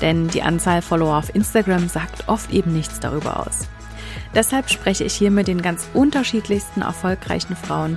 Denn die Anzahl Follower auf Instagram sagt oft eben nichts darüber aus. Deshalb spreche ich hier mit den ganz unterschiedlichsten erfolgreichen Frauen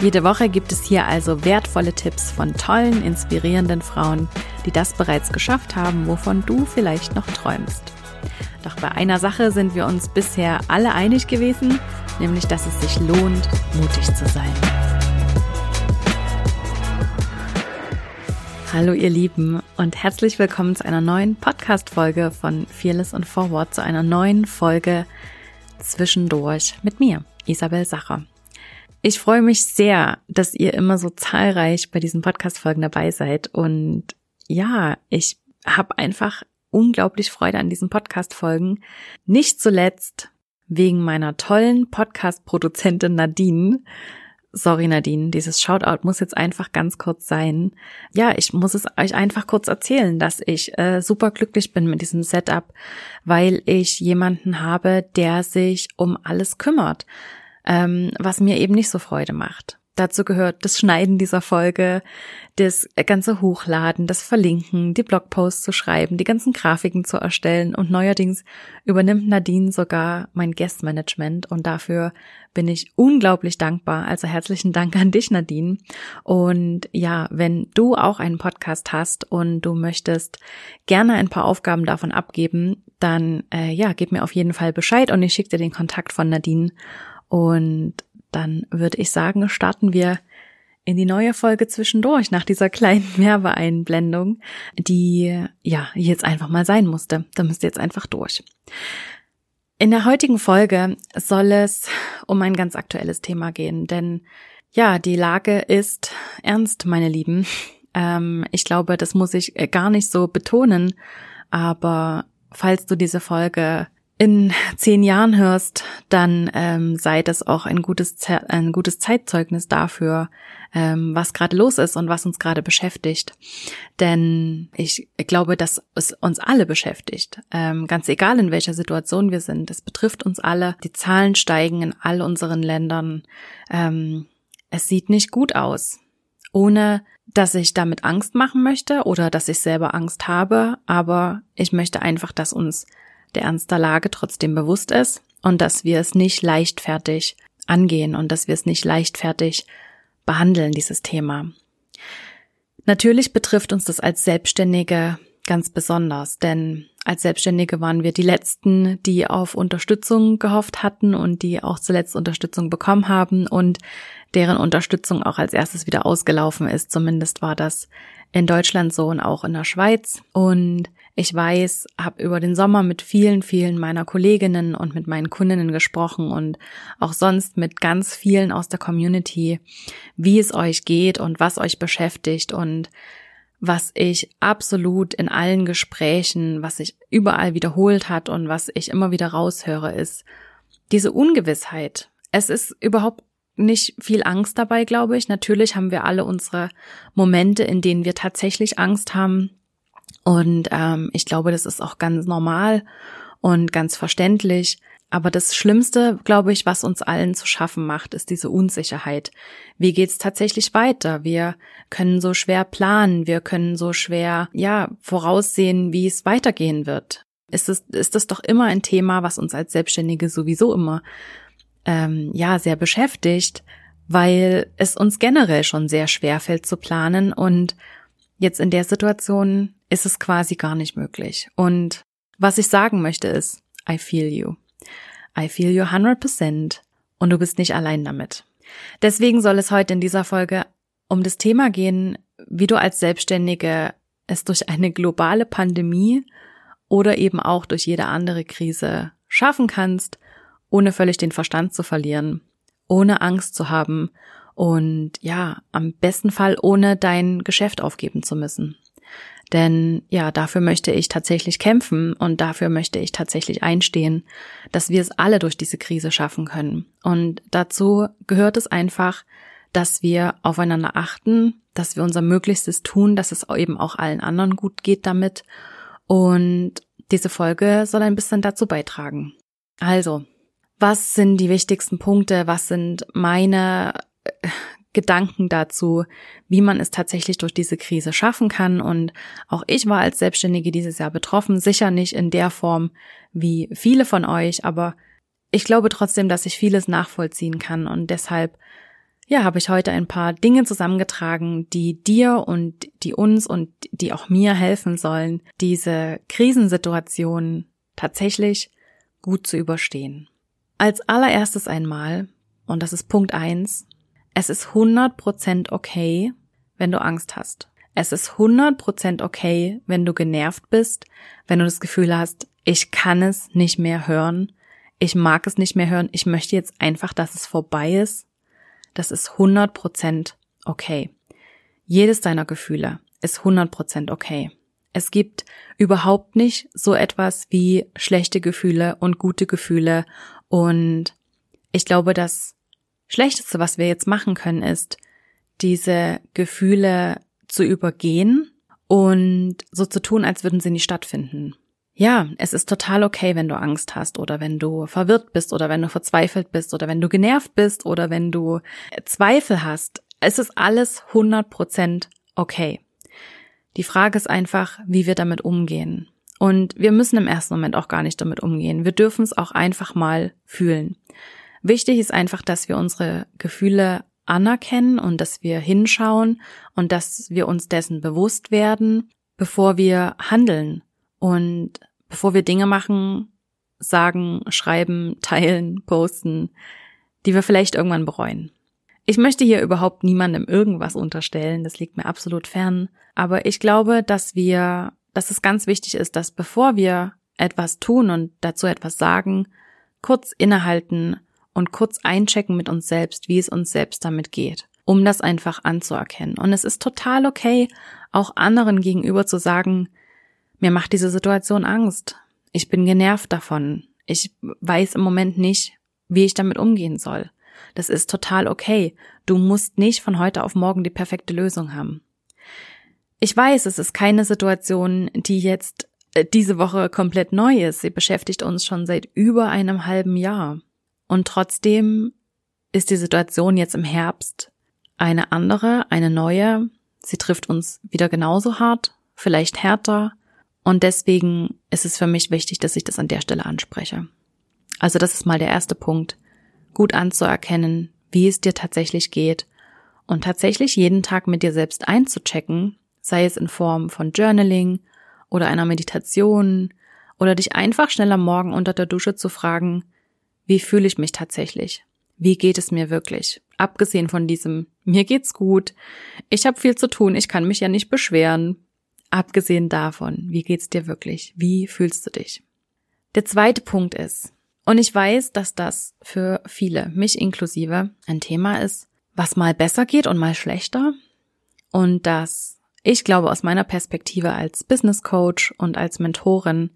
Jede Woche gibt es hier also wertvolle Tipps von tollen, inspirierenden Frauen, die das bereits geschafft haben, wovon du vielleicht noch träumst. Doch bei einer Sache sind wir uns bisher alle einig gewesen, nämlich dass es sich lohnt, mutig zu sein. Hallo ihr Lieben und herzlich willkommen zu einer neuen Podcast-Folge von Fearless und Forward, zu einer neuen Folge zwischendurch mit mir, Isabel Sacher. Ich freue mich sehr, dass ihr immer so zahlreich bei diesen Podcast-Folgen dabei seid. Und ja, ich habe einfach unglaublich Freude an diesen Podcast-Folgen. Nicht zuletzt wegen meiner tollen Podcast-Produzentin Nadine. Sorry Nadine, dieses Shoutout muss jetzt einfach ganz kurz sein. Ja, ich muss es euch einfach kurz erzählen, dass ich äh, super glücklich bin mit diesem Setup, weil ich jemanden habe, der sich um alles kümmert ähm, was mir eben nicht so Freude macht. Dazu gehört das Schneiden dieser Folge, das ganze Hochladen, das Verlinken, die Blogposts zu schreiben, die ganzen Grafiken zu erstellen und neuerdings übernimmt Nadine sogar mein Guestmanagement und dafür bin ich unglaublich dankbar. Also herzlichen Dank an dich, Nadine. Und ja, wenn du auch einen Podcast hast und du möchtest gerne ein paar Aufgaben davon abgeben, dann äh, ja, gib mir auf jeden Fall Bescheid und ich schicke dir den Kontakt von Nadine und dann würde ich sagen, starten wir in die neue Folge zwischendurch nach dieser kleinen Werbeeinblendung, die ja jetzt einfach mal sein musste. Da müsst ihr jetzt einfach durch. In der heutigen Folge soll es um ein ganz aktuelles Thema gehen, denn ja, die Lage ist ernst, meine Lieben. Ähm, ich glaube, das muss ich gar nicht so betonen, aber falls du diese Folge in zehn Jahren hörst, dann ähm, sei das auch ein gutes, ein gutes Zeitzeugnis dafür, ähm, was gerade los ist und was uns gerade beschäftigt. Denn ich glaube, dass es uns alle beschäftigt. Ähm, ganz egal, in welcher Situation wir sind. Es betrifft uns alle. Die Zahlen steigen in all unseren Ländern. Ähm, es sieht nicht gut aus. Ohne dass ich damit Angst machen möchte oder dass ich selber Angst habe, aber ich möchte einfach, dass uns der Ernst der Lage trotzdem bewusst ist und dass wir es nicht leichtfertig angehen und dass wir es nicht leichtfertig behandeln, dieses Thema. Natürlich betrifft uns das als Selbstständige ganz besonders, denn als Selbstständige waren wir die Letzten, die auf Unterstützung gehofft hatten und die auch zuletzt Unterstützung bekommen haben und deren Unterstützung auch als erstes wieder ausgelaufen ist. Zumindest war das in Deutschland so und auch in der Schweiz. Und ich weiß, habe über den Sommer mit vielen, vielen meiner Kolleginnen und mit meinen Kundinnen gesprochen und auch sonst mit ganz vielen aus der Community, wie es euch geht und was euch beschäftigt und was ich absolut in allen Gesprächen, was sich überall wiederholt hat und was ich immer wieder raushöre, ist diese Ungewissheit. Es ist überhaupt nicht viel Angst dabei, glaube ich. Natürlich haben wir alle unsere Momente, in denen wir tatsächlich Angst haben, und ähm, ich glaube, das ist auch ganz normal und ganz verständlich. Aber das Schlimmste, glaube ich, was uns allen zu schaffen macht, ist diese Unsicherheit. Wie geht's tatsächlich weiter? Wir können so schwer planen, wir können so schwer, ja, voraussehen, wie es weitergehen wird. Ist es, ist das doch immer ein Thema, was uns als Selbstständige sowieso immer, ähm, ja, sehr beschäftigt, weil es uns generell schon sehr schwer fällt zu planen und jetzt in der Situation ist es quasi gar nicht möglich. Und was ich sagen möchte ist, I feel you. I feel you 100% und du bist nicht allein damit. Deswegen soll es heute in dieser Folge um das Thema gehen, wie du als Selbstständige es durch eine globale Pandemie oder eben auch durch jede andere Krise schaffen kannst, ohne völlig den Verstand zu verlieren, ohne Angst zu haben und ja, am besten Fall ohne dein Geschäft aufgeben zu müssen. Denn ja, dafür möchte ich tatsächlich kämpfen und dafür möchte ich tatsächlich einstehen, dass wir es alle durch diese Krise schaffen können. Und dazu gehört es einfach, dass wir aufeinander achten, dass wir unser Möglichstes tun, dass es eben auch allen anderen gut geht damit. Und diese Folge soll ein bisschen dazu beitragen. Also, was sind die wichtigsten Punkte? Was sind meine Gedanken dazu, wie man es tatsächlich durch diese Krise schaffen kann. Und auch ich war als Selbstständige dieses Jahr betroffen, sicher nicht in der Form wie viele von euch, aber ich glaube trotzdem, dass ich vieles nachvollziehen kann und deshalb ja, habe ich heute ein paar Dinge zusammengetragen, die dir und die uns und die auch mir helfen sollen, diese Krisensituation tatsächlich gut zu überstehen. Als allererstes einmal, und das ist Punkt eins, es ist 100% okay, wenn du Angst hast. Es ist 100% okay, wenn du genervt bist, wenn du das Gefühl hast, ich kann es nicht mehr hören, ich mag es nicht mehr hören, ich möchte jetzt einfach, dass es vorbei ist das ist 100% okay. Jedes deiner Gefühle ist 100% okay. Es gibt überhaupt nicht so etwas wie schlechte Gefühle und gute Gefühle und ich glaube, das Schlechteste, was wir jetzt machen können, ist, diese Gefühle zu übergehen und so zu tun, als würden sie nicht stattfinden. Ja, es ist total okay, wenn du Angst hast oder wenn du verwirrt bist oder wenn du verzweifelt bist oder wenn du genervt bist oder wenn du Zweifel hast. Es ist alles 100% okay. Die Frage ist einfach, wie wir damit umgehen. Und wir müssen im ersten Moment auch gar nicht damit umgehen. Wir dürfen es auch einfach mal fühlen. Wichtig ist einfach, dass wir unsere Gefühle anerkennen und dass wir hinschauen und dass wir uns dessen bewusst werden, bevor wir handeln. Und bevor wir Dinge machen, sagen, schreiben, teilen, posten, die wir vielleicht irgendwann bereuen. Ich möchte hier überhaupt niemandem irgendwas unterstellen, das liegt mir absolut fern, aber ich glaube, dass wir, dass es ganz wichtig ist, dass bevor wir etwas tun und dazu etwas sagen, kurz innehalten und kurz einchecken mit uns selbst, wie es uns selbst damit geht, um das einfach anzuerkennen. Und es ist total okay, auch anderen gegenüber zu sagen, mir macht diese Situation Angst. Ich bin genervt davon. Ich weiß im Moment nicht, wie ich damit umgehen soll. Das ist total okay. Du musst nicht von heute auf morgen die perfekte Lösung haben. Ich weiß, es ist keine Situation, die jetzt äh, diese Woche komplett neu ist. Sie beschäftigt uns schon seit über einem halben Jahr. Und trotzdem ist die Situation jetzt im Herbst eine andere, eine neue. Sie trifft uns wieder genauso hart, vielleicht härter, und deswegen ist es für mich wichtig, dass ich das an der Stelle anspreche. Also das ist mal der erste Punkt, gut anzuerkennen, wie es dir tatsächlich geht und tatsächlich jeden Tag mit dir selbst einzuchecken, sei es in Form von Journaling oder einer Meditation oder dich einfach schnell am Morgen unter der Dusche zu fragen, wie fühle ich mich tatsächlich? Wie geht es mir wirklich? Abgesehen von diesem, mir geht's gut, ich habe viel zu tun, ich kann mich ja nicht beschweren, Abgesehen davon, wie geht's dir wirklich? Wie fühlst du dich? Der zweite Punkt ist, und ich weiß, dass das für viele, mich inklusive, ein Thema ist, was mal besser geht und mal schlechter. Und dass ich glaube aus meiner Perspektive als Business Coach und als Mentorin,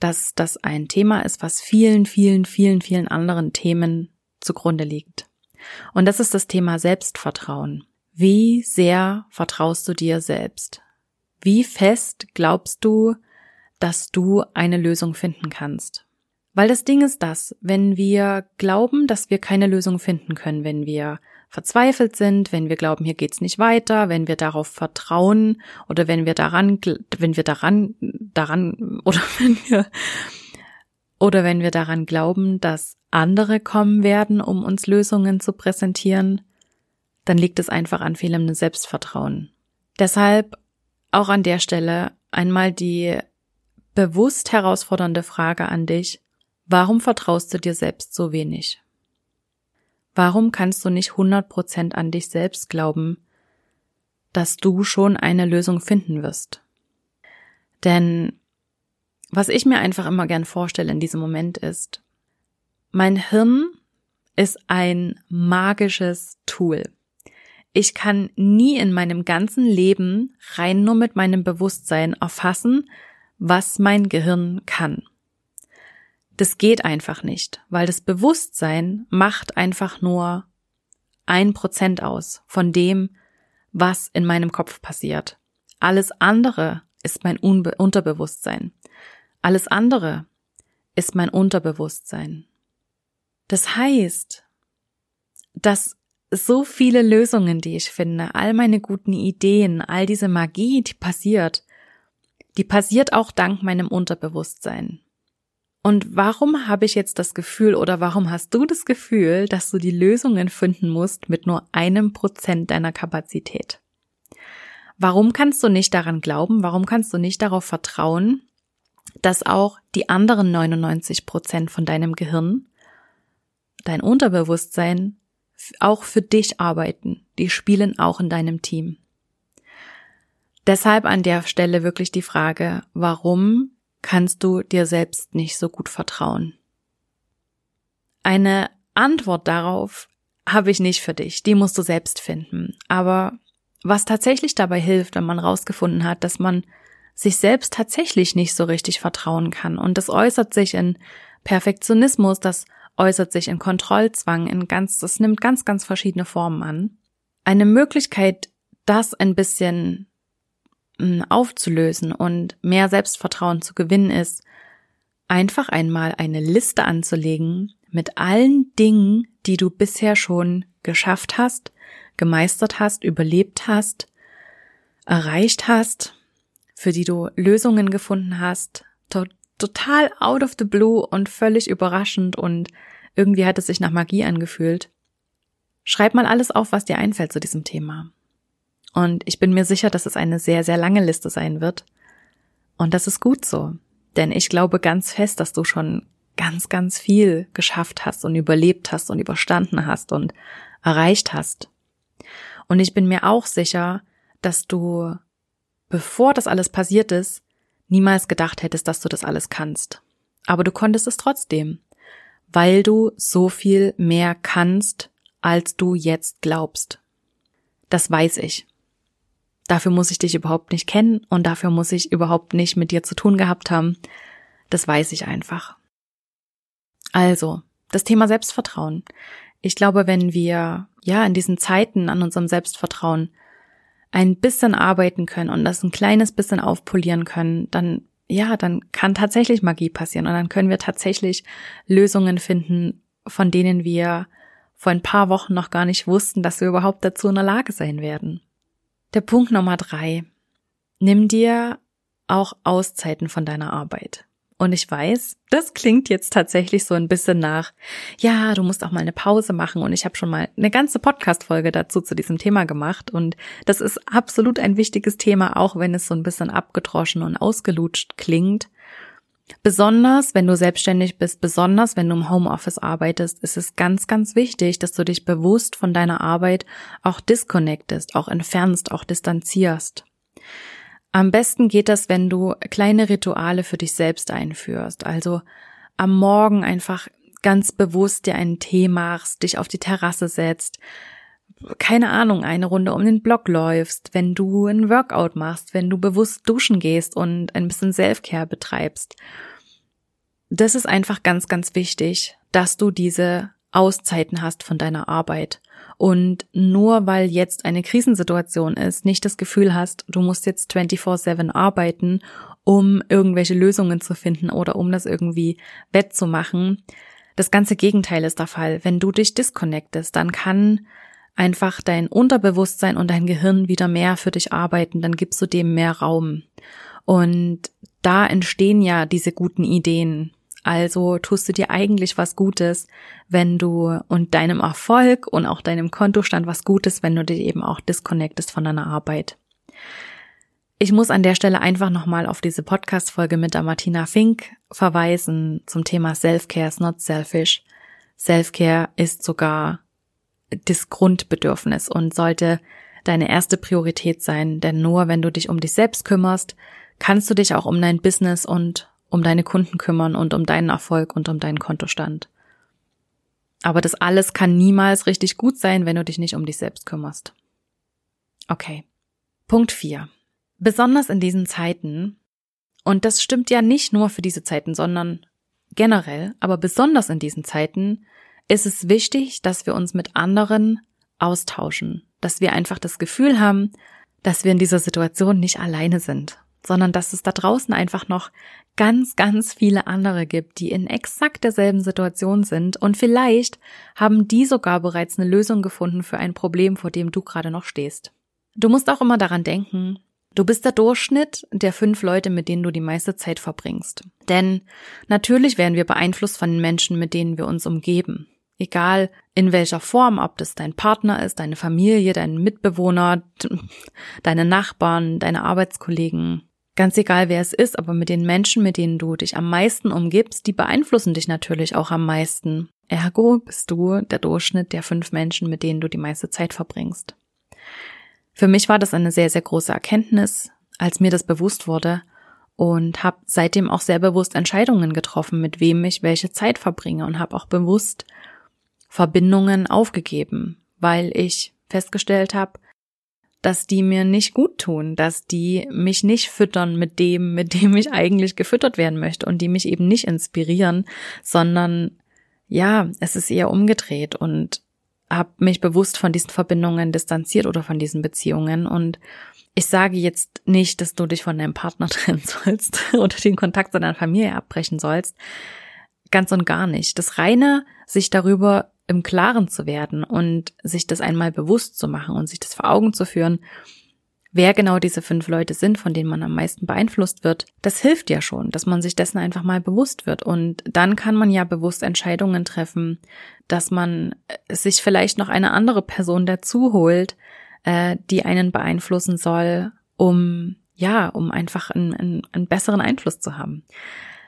dass das ein Thema ist, was vielen, vielen, vielen, vielen anderen Themen zugrunde liegt. Und das ist das Thema Selbstvertrauen. Wie sehr vertraust du dir selbst? Wie fest glaubst du, dass du eine Lösung finden kannst? Weil das Ding ist das, wenn wir glauben, dass wir keine Lösung finden können, wenn wir verzweifelt sind, wenn wir glauben, hier geht's nicht weiter, wenn wir darauf vertrauen oder wenn wir daran, wenn wir daran, daran oder wenn wir oder wenn wir daran glauben, dass andere kommen werden, um uns Lösungen zu präsentieren, dann liegt es einfach an fehlendem Selbstvertrauen. Deshalb auch an der Stelle einmal die bewusst herausfordernde Frage an dich. Warum vertraust du dir selbst so wenig? Warum kannst du nicht 100% an dich selbst glauben, dass du schon eine Lösung finden wirst? Denn was ich mir einfach immer gern vorstelle in diesem Moment ist, mein Hirn ist ein magisches Tool. Ich kann nie in meinem ganzen Leben rein nur mit meinem Bewusstsein erfassen, was mein Gehirn kann. Das geht einfach nicht, weil das Bewusstsein macht einfach nur ein Prozent aus von dem, was in meinem Kopf passiert. Alles andere ist mein Unbe Unterbewusstsein. Alles andere ist mein Unterbewusstsein. Das heißt, dass so viele Lösungen, die ich finde, all meine guten Ideen, all diese Magie, die passiert, die passiert auch dank meinem Unterbewusstsein. Und warum habe ich jetzt das Gefühl oder warum hast du das Gefühl, dass du die Lösungen finden musst mit nur einem Prozent deiner Kapazität? Warum kannst du nicht daran glauben? Warum kannst du nicht darauf vertrauen, dass auch die anderen 99 Prozent von deinem Gehirn, dein Unterbewusstsein, auch für dich arbeiten? Die spielen auch in deinem Team. Deshalb an der Stelle wirklich die Frage, warum kannst du dir selbst nicht so gut vertrauen? Eine Antwort darauf habe ich nicht für dich, die musst du selbst finden. Aber was tatsächlich dabei hilft, wenn man rausgefunden hat, dass man sich selbst tatsächlich nicht so richtig vertrauen kann und das äußert sich in Perfektionismus, das äußert sich in Kontrollzwang, in ganz, das nimmt ganz, ganz verschiedene Formen an. Eine Möglichkeit, das ein bisschen aufzulösen und mehr Selbstvertrauen zu gewinnen ist, einfach einmal eine Liste anzulegen mit allen Dingen, die du bisher schon geschafft hast, gemeistert hast, überlebt hast, erreicht hast, für die du Lösungen gefunden hast, to total out of the blue und völlig überraschend und irgendwie hat es sich nach Magie angefühlt. Schreib mal alles auf, was dir einfällt zu diesem Thema. Und ich bin mir sicher, dass es eine sehr, sehr lange Liste sein wird. Und das ist gut so. Denn ich glaube ganz fest, dass du schon ganz, ganz viel geschafft hast und überlebt hast und überstanden hast und erreicht hast. Und ich bin mir auch sicher, dass du, bevor das alles passiert ist, niemals gedacht hättest, dass du das alles kannst. Aber du konntest es trotzdem, weil du so viel mehr kannst, als du jetzt glaubst. Das weiß ich. Dafür muss ich dich überhaupt nicht kennen und dafür muss ich überhaupt nicht mit dir zu tun gehabt haben. Das weiß ich einfach. Also, das Thema Selbstvertrauen. Ich glaube, wenn wir ja in diesen Zeiten an unserem Selbstvertrauen ein bisschen arbeiten können und das ein kleines bisschen aufpolieren können, dann ja, dann kann tatsächlich Magie passieren und dann können wir tatsächlich Lösungen finden, von denen wir vor ein paar Wochen noch gar nicht wussten, dass wir überhaupt dazu in der Lage sein werden. Der Punkt Nummer drei. Nimm dir auch Auszeiten von deiner Arbeit. Und ich weiß, das klingt jetzt tatsächlich so ein bisschen nach, ja, du musst auch mal eine Pause machen. Und ich habe schon mal eine ganze Podcast-Folge dazu zu diesem Thema gemacht. Und das ist absolut ein wichtiges Thema, auch wenn es so ein bisschen abgedroschen und ausgelutscht klingt. Besonders, wenn du selbstständig bist, besonders wenn du im Homeoffice arbeitest, ist es ganz, ganz wichtig, dass du dich bewusst von deiner Arbeit auch disconnectest, auch entfernst, auch distanzierst. Am besten geht das, wenn du kleine Rituale für dich selbst einführst. Also am Morgen einfach ganz bewusst dir einen Tee machst, dich auf die Terrasse setzt, keine Ahnung, eine Runde um den Block läufst, wenn du ein Workout machst, wenn du bewusst duschen gehst und ein bisschen Selfcare betreibst. Das ist einfach ganz, ganz wichtig, dass du diese Auszeiten hast von deiner Arbeit. Und nur weil jetzt eine Krisensituation ist, nicht das Gefühl hast, du musst jetzt 24-7 arbeiten, um irgendwelche Lösungen zu finden oder um das irgendwie wettzumachen. Das ganze Gegenteil ist der Fall. Wenn du dich disconnectest, dann kann einfach dein Unterbewusstsein und dein Gehirn wieder mehr für dich arbeiten, dann gibst du dem mehr Raum. Und da entstehen ja diese guten Ideen. Also tust du dir eigentlich was Gutes, wenn du und deinem Erfolg und auch deinem Kontostand was Gutes, wenn du dich eben auch disconnectest von deiner Arbeit. Ich muss an der Stelle einfach nochmal auf diese Podcast-Folge mit der Martina Fink verweisen zum Thema Self-Care is not selfish. Self-Care ist sogar das Grundbedürfnis und sollte deine erste Priorität sein, denn nur wenn du dich um dich selbst kümmerst, kannst du dich auch um dein Business und um deine Kunden kümmern und um deinen Erfolg und um deinen Kontostand. Aber das alles kann niemals richtig gut sein, wenn du dich nicht um dich selbst kümmerst. Okay. Punkt 4. Besonders in diesen Zeiten, und das stimmt ja nicht nur für diese Zeiten, sondern generell, aber besonders in diesen Zeiten, ist es wichtig, dass wir uns mit anderen austauschen, dass wir einfach das Gefühl haben, dass wir in dieser Situation nicht alleine sind, sondern dass es da draußen einfach noch ganz, ganz viele andere gibt, die in exakt derselben Situation sind und vielleicht haben die sogar bereits eine Lösung gefunden für ein Problem, vor dem du gerade noch stehst. Du musst auch immer daran denken, Du bist der Durchschnitt der fünf Leute, mit denen du die meiste Zeit verbringst. Denn natürlich werden wir beeinflusst von den Menschen, mit denen wir uns umgeben. Egal in welcher Form, ob das dein Partner ist, deine Familie, dein Mitbewohner, deine Nachbarn, deine Arbeitskollegen. Ganz egal, wer es ist, aber mit den Menschen, mit denen du dich am meisten umgibst, die beeinflussen dich natürlich auch am meisten. Ergo bist du der Durchschnitt der fünf Menschen, mit denen du die meiste Zeit verbringst. Für mich war das eine sehr, sehr große Erkenntnis, als mir das bewusst wurde und habe seitdem auch sehr bewusst Entscheidungen getroffen, mit wem ich welche Zeit verbringe und habe auch bewusst Verbindungen aufgegeben, weil ich festgestellt habe, dass die mir nicht gut tun, dass die mich nicht füttern mit dem, mit dem ich eigentlich gefüttert werden möchte und die mich eben nicht inspirieren, sondern ja, es ist eher umgedreht und habe mich bewusst von diesen Verbindungen distanziert oder von diesen Beziehungen und ich sage jetzt nicht, dass du dich von deinem Partner trennen sollst oder den Kontakt zu deiner Familie abbrechen sollst. Ganz und gar nicht. Das reine, sich darüber im Klaren zu werden und sich das einmal bewusst zu machen und sich das vor Augen zu führen, wer genau diese fünf Leute sind, von denen man am meisten beeinflusst wird, das hilft ja schon, dass man sich dessen einfach mal bewusst wird. Und dann kann man ja bewusst Entscheidungen treffen, dass man äh, sich vielleicht noch eine andere Person dazu holt, äh, die einen beeinflussen soll, um ja, um einfach einen, einen, einen besseren Einfluss zu haben.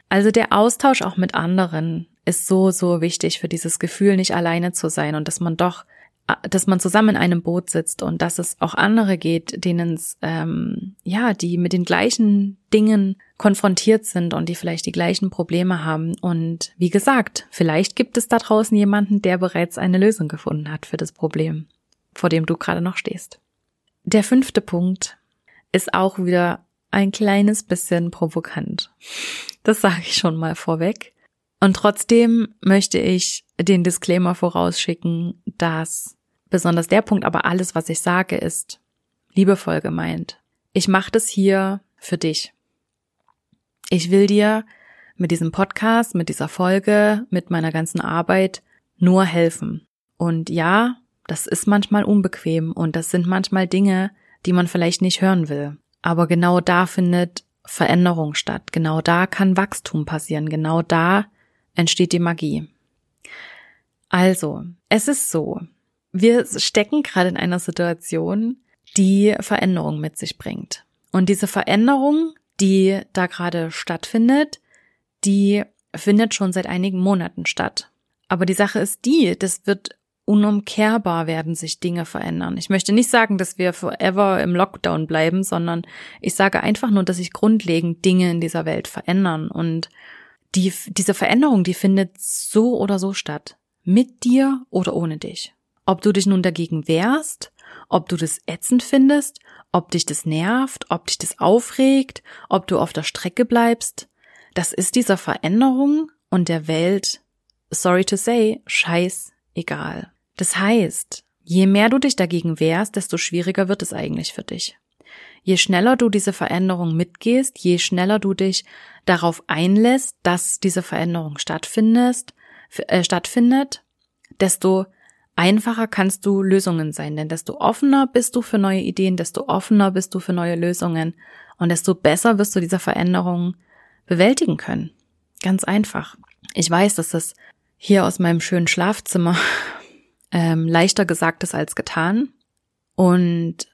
Also der Austausch auch mit anderen ist so, so wichtig für dieses Gefühl, nicht alleine zu sein und dass man doch dass man zusammen in einem Boot sitzt und dass es auch andere geht, denen es, ähm, ja, die mit den gleichen Dingen konfrontiert sind und die vielleicht die gleichen Probleme haben. Und wie gesagt, vielleicht gibt es da draußen jemanden, der bereits eine Lösung gefunden hat für das Problem, vor dem du gerade noch stehst. Der fünfte Punkt ist auch wieder ein kleines bisschen provokant. Das sage ich schon mal vorweg. Und trotzdem möchte ich den Disclaimer vorausschicken, dass besonders der Punkt, aber alles, was ich sage, ist liebevoll gemeint. Ich mache das hier für dich. Ich will dir mit diesem Podcast, mit dieser Folge, mit meiner ganzen Arbeit nur helfen. Und ja, das ist manchmal unbequem und das sind manchmal Dinge, die man vielleicht nicht hören will. Aber genau da findet Veränderung statt. Genau da kann Wachstum passieren. Genau da entsteht die Magie. Also, es ist so, wir stecken gerade in einer Situation, die Veränderung mit sich bringt. Und diese Veränderung, die da gerade stattfindet, die findet schon seit einigen Monaten statt. Aber die Sache ist die, das wird unumkehrbar werden sich Dinge verändern. Ich möchte nicht sagen, dass wir forever im Lockdown bleiben, sondern ich sage einfach nur, dass sich grundlegend Dinge in dieser Welt verändern. Und die, diese Veränderung, die findet so oder so statt. Mit dir oder ohne dich. Ob du dich nun dagegen wehrst, ob du das ätzend findest, ob dich das nervt, ob dich das aufregt, ob du auf der Strecke bleibst, das ist dieser Veränderung und der Welt, sorry to say, scheiß egal. Das heißt, je mehr du dich dagegen wehrst, desto schwieriger wird es eigentlich für dich. Je schneller du diese Veränderung mitgehst, je schneller du dich darauf einlässt, dass diese Veränderung stattfindet, äh, stattfindet, desto einfacher kannst du Lösungen sein, denn desto offener bist du für neue Ideen, desto offener bist du für neue Lösungen und desto besser wirst du diese Veränderungen bewältigen können. Ganz einfach. Ich weiß, dass das hier aus meinem schönen Schlafzimmer ähm, leichter gesagt ist als getan. Und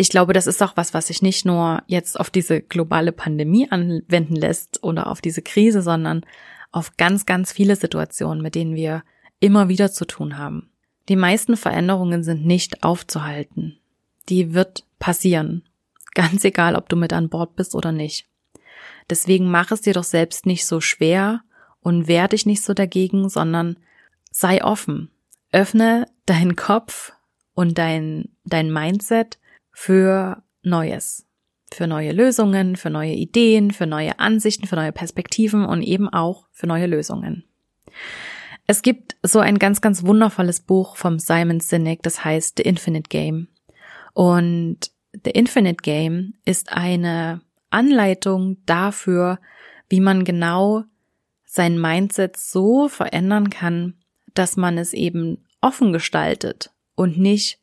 ich glaube, das ist auch was, was sich nicht nur jetzt auf diese globale Pandemie anwenden lässt oder auf diese Krise, sondern auf ganz, ganz viele Situationen, mit denen wir immer wieder zu tun haben. Die meisten Veränderungen sind nicht aufzuhalten. Die wird passieren. Ganz egal, ob du mit an Bord bist oder nicht. Deswegen mach es dir doch selbst nicht so schwer und wehr dich nicht so dagegen, sondern sei offen. Öffne deinen Kopf und dein, dein Mindset für Neues. Für neue Lösungen, für neue Ideen, für neue Ansichten, für neue Perspektiven und eben auch für neue Lösungen. Es gibt so ein ganz, ganz wundervolles Buch vom Simon Sinek, das heißt The Infinite Game. Und The Infinite Game ist eine Anleitung dafür, wie man genau sein Mindset so verändern kann, dass man es eben offen gestaltet und nicht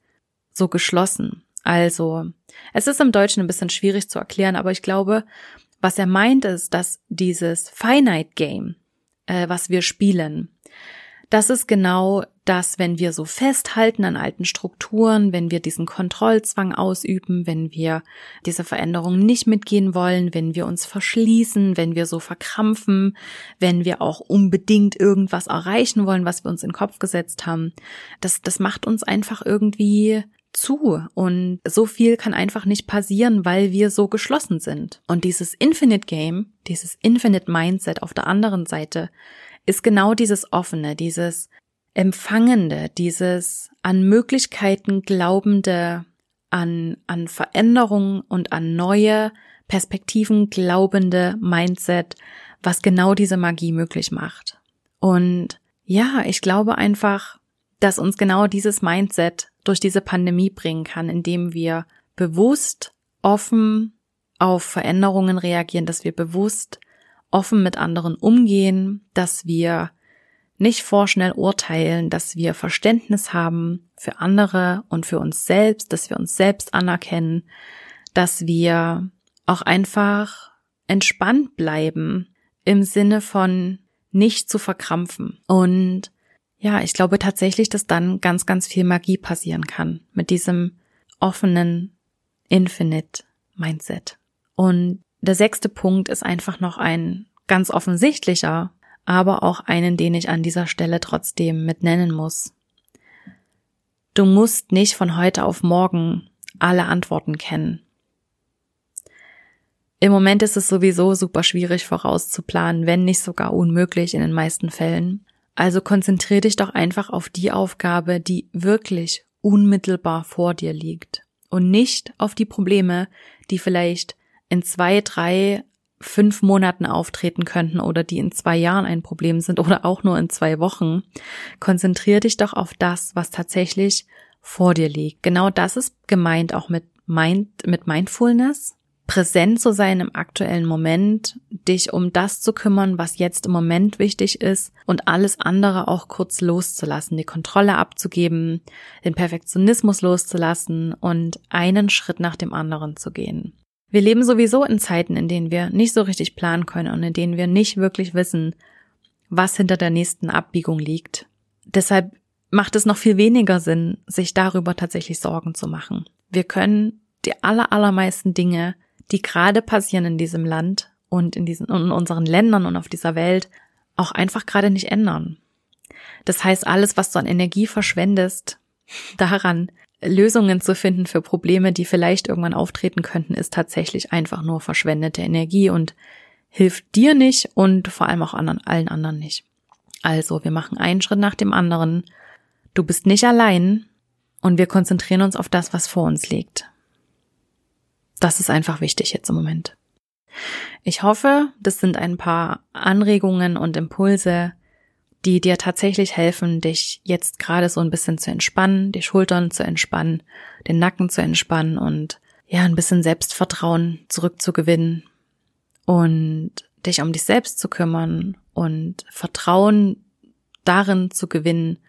so geschlossen. Also, es ist im Deutschen ein bisschen schwierig zu erklären, aber ich glaube, was er meint ist, dass dieses Finite Game, äh, was wir spielen, das ist genau das, wenn wir so festhalten an alten Strukturen, wenn wir diesen Kontrollzwang ausüben, wenn wir diese Veränderung nicht mitgehen wollen, wenn wir uns verschließen, wenn wir so verkrampfen, wenn wir auch unbedingt irgendwas erreichen wollen, was wir uns in den Kopf gesetzt haben. Das, das macht uns einfach irgendwie zu und so viel kann einfach nicht passieren, weil wir so geschlossen sind. Und dieses Infinite Game, dieses Infinite Mindset auf der anderen Seite, ist genau dieses Offene, dieses Empfangende, dieses an Möglichkeiten glaubende, an, an Veränderungen und an neue Perspektiven glaubende Mindset, was genau diese Magie möglich macht. Und ja, ich glaube einfach, dass uns genau dieses Mindset durch diese Pandemie bringen kann, indem wir bewusst offen auf Veränderungen reagieren, dass wir bewusst offen mit anderen umgehen, dass wir nicht vorschnell urteilen, dass wir Verständnis haben für andere und für uns selbst, dass wir uns selbst anerkennen, dass wir auch einfach entspannt bleiben im Sinne von nicht zu verkrampfen. Und ja, ich glaube tatsächlich, dass dann ganz, ganz viel Magie passieren kann mit diesem offenen Infinite Mindset. Und der sechste Punkt ist einfach noch ein ganz offensichtlicher, aber auch einen, den ich an dieser Stelle trotzdem mit nennen muss. Du musst nicht von heute auf morgen alle Antworten kennen. Im Moment ist es sowieso super schwierig vorauszuplanen, wenn nicht sogar unmöglich in den meisten Fällen. Also konzentrier dich doch einfach auf die Aufgabe, die wirklich unmittelbar vor dir liegt und nicht auf die Probleme, die vielleicht in zwei, drei, fünf Monaten auftreten könnten oder die in zwei Jahren ein Problem sind oder auch nur in zwei Wochen. Konzentrier dich doch auf das, was tatsächlich vor dir liegt. Genau das ist gemeint auch mit Mind, mit Mindfulness. Präsent zu sein im aktuellen Moment, dich um das zu kümmern, was jetzt im Moment wichtig ist und alles andere auch kurz loszulassen, die Kontrolle abzugeben, den Perfektionismus loszulassen und einen Schritt nach dem anderen zu gehen. Wir leben sowieso in Zeiten, in denen wir nicht so richtig planen können und in denen wir nicht wirklich wissen, was hinter der nächsten Abbiegung liegt. Deshalb macht es noch viel weniger Sinn, sich darüber tatsächlich Sorgen zu machen. Wir können die aller, allermeisten Dinge, die gerade passieren in diesem Land und in diesen, in unseren Ländern und auf dieser Welt, auch einfach gerade nicht ändern. Das heißt, alles, was du an Energie verschwendest, daran Lösungen zu finden für Probleme, die vielleicht irgendwann auftreten könnten, ist tatsächlich einfach nur verschwendete Energie und hilft dir nicht und vor allem auch anderen, allen anderen nicht. Also, wir machen einen Schritt nach dem anderen. Du bist nicht allein und wir konzentrieren uns auf das, was vor uns liegt. Das ist einfach wichtig jetzt im Moment. Ich hoffe, das sind ein paar Anregungen und Impulse, die dir tatsächlich helfen, dich jetzt gerade so ein bisschen zu entspannen, die Schultern zu entspannen, den Nacken zu entspannen und ja, ein bisschen Selbstvertrauen zurückzugewinnen und dich um dich selbst zu kümmern und Vertrauen darin zu gewinnen,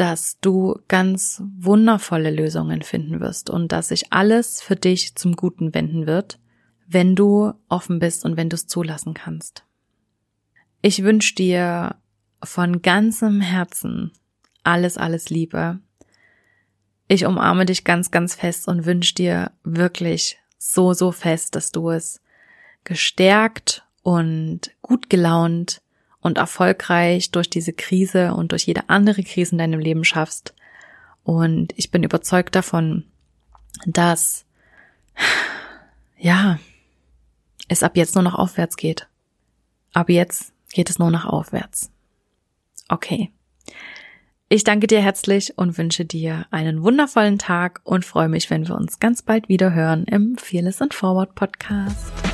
dass du ganz wundervolle Lösungen finden wirst und dass sich alles für dich zum Guten wenden wird, wenn du offen bist und wenn du es zulassen kannst. Ich wünsche dir von ganzem Herzen alles, alles Liebe. Ich umarme dich ganz, ganz fest und wünsche dir wirklich so, so fest, dass du es gestärkt und gut gelaunt und erfolgreich durch diese Krise und durch jede andere Krise in deinem Leben schaffst Und ich bin überzeugt davon, dass, ja, es ab jetzt nur noch aufwärts geht. Ab jetzt geht es nur noch aufwärts. Okay. Ich danke dir herzlich und wünsche dir einen wundervollen Tag und freue mich, wenn wir uns ganz bald wieder hören im Fearless and Forward Podcast.